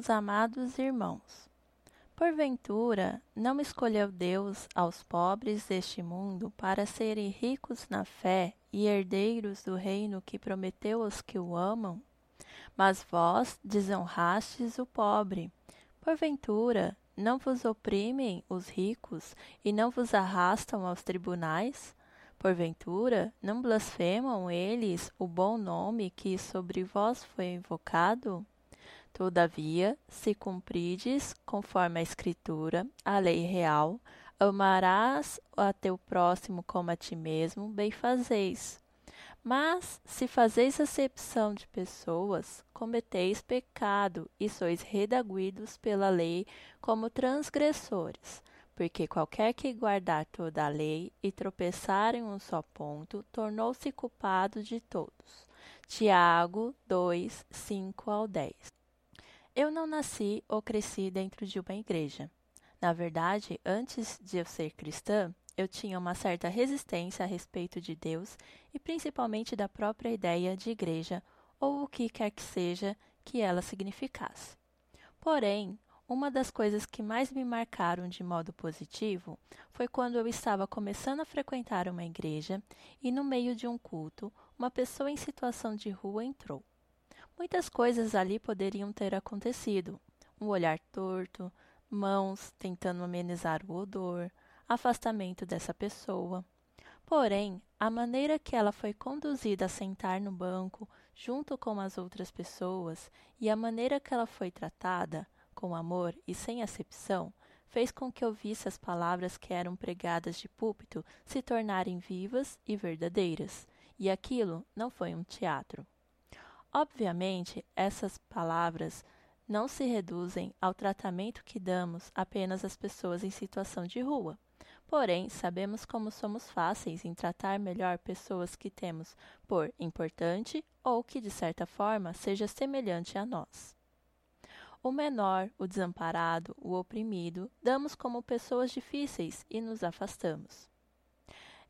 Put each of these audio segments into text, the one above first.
Meus amados irmãos. Porventura, não escolheu Deus aos pobres deste mundo para serem ricos na fé e herdeiros do reino que prometeu aos que o amam? Mas vós desonrastes o pobre. Porventura, não vos oprimem os ricos e não vos arrastam aos tribunais? Porventura, não blasfemam eles o bom nome que sobre vós foi invocado? Todavia, se cumprides, conforme a Escritura, a lei real, amarás a teu próximo como a ti mesmo, bem fazeis. Mas, se fazeis acepção de pessoas, cometeis pecado e sois redaguidos pela lei como transgressores. Porque qualquer que guardar toda a lei e tropeçar em um só ponto, tornou-se culpado de todos. Tiago 2, 5 ao 10. Eu não nasci ou cresci dentro de uma igreja. Na verdade, antes de eu ser cristã, eu tinha uma certa resistência a respeito de Deus e principalmente da própria ideia de igreja ou o que quer que seja que ela significasse. Porém, uma das coisas que mais me marcaram de modo positivo foi quando eu estava começando a frequentar uma igreja e, no meio de um culto, uma pessoa em situação de rua entrou. Muitas coisas ali poderiam ter acontecido: um olhar torto, mãos tentando amenizar o odor, afastamento dessa pessoa. Porém, a maneira que ela foi conduzida a sentar no banco junto com as outras pessoas e a maneira que ela foi tratada, com amor e sem acepção, fez com que eu visse as palavras que eram pregadas de púlpito se tornarem vivas e verdadeiras. E aquilo não foi um teatro. Obviamente, essas palavras não se reduzem ao tratamento que damos apenas às pessoas em situação de rua. Porém, sabemos como somos fáceis em tratar melhor pessoas que temos por importante ou que, de certa forma, seja semelhante a nós. O menor, o desamparado, o oprimido, damos como pessoas difíceis e nos afastamos.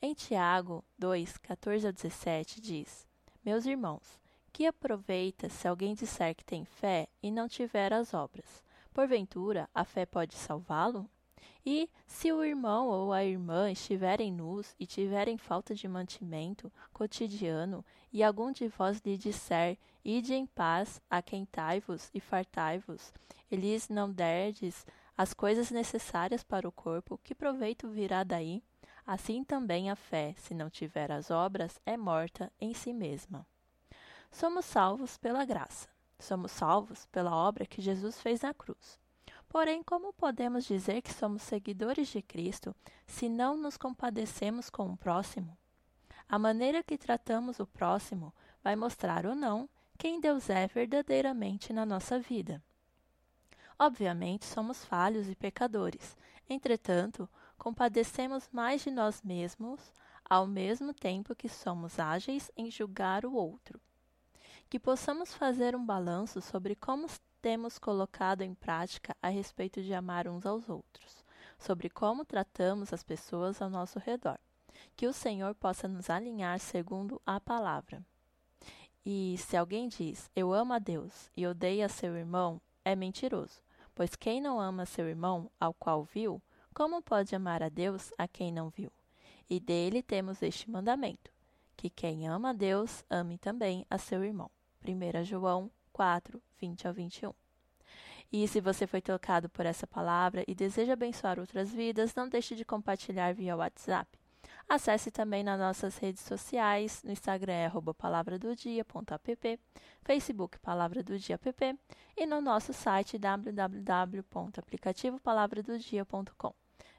Em Tiago 2, 14 a 17 diz: Meus irmãos, que aproveita se alguém disser que tem fé e não tiver as obras? Porventura, a fé pode salvá-lo? E se o irmão ou a irmã estiverem nus e tiverem falta de mantimento cotidiano, e algum de vós lhe disser: Ide em paz, aquentai-vos e fartai-vos, e lhes não derdes as coisas necessárias para o corpo, que proveito virá daí? Assim também a fé, se não tiver as obras, é morta em si mesma. Somos salvos pela graça. Somos salvos pela obra que Jesus fez na cruz. Porém, como podemos dizer que somos seguidores de Cristo se não nos compadecemos com o próximo? A maneira que tratamos o próximo vai mostrar ou não quem Deus é verdadeiramente na nossa vida. Obviamente, somos falhos e pecadores. Entretanto, compadecemos mais de nós mesmos, ao mesmo tempo que somos ágeis em julgar o outro que possamos fazer um balanço sobre como temos colocado em prática a respeito de amar uns aos outros, sobre como tratamos as pessoas ao nosso redor. Que o Senhor possa nos alinhar segundo a palavra. E se alguém diz, eu amo a Deus e odeia seu irmão, é mentiroso, pois quem não ama seu irmão, ao qual viu, como pode amar a Deus a quem não viu? E dele temos este mandamento: que quem ama a Deus, ame também a seu irmão. 1 João 4, 20 ao 21. E se você foi tocado por essa palavra e deseja abençoar outras vidas, não deixe de compartilhar via WhatsApp. Acesse também nas nossas redes sociais, no Instagram é palavradodia.app, Facebook Palavra do Dia app e no nosso site www.aplicativopalavradodia.com.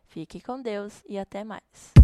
Fique com Deus e até mais.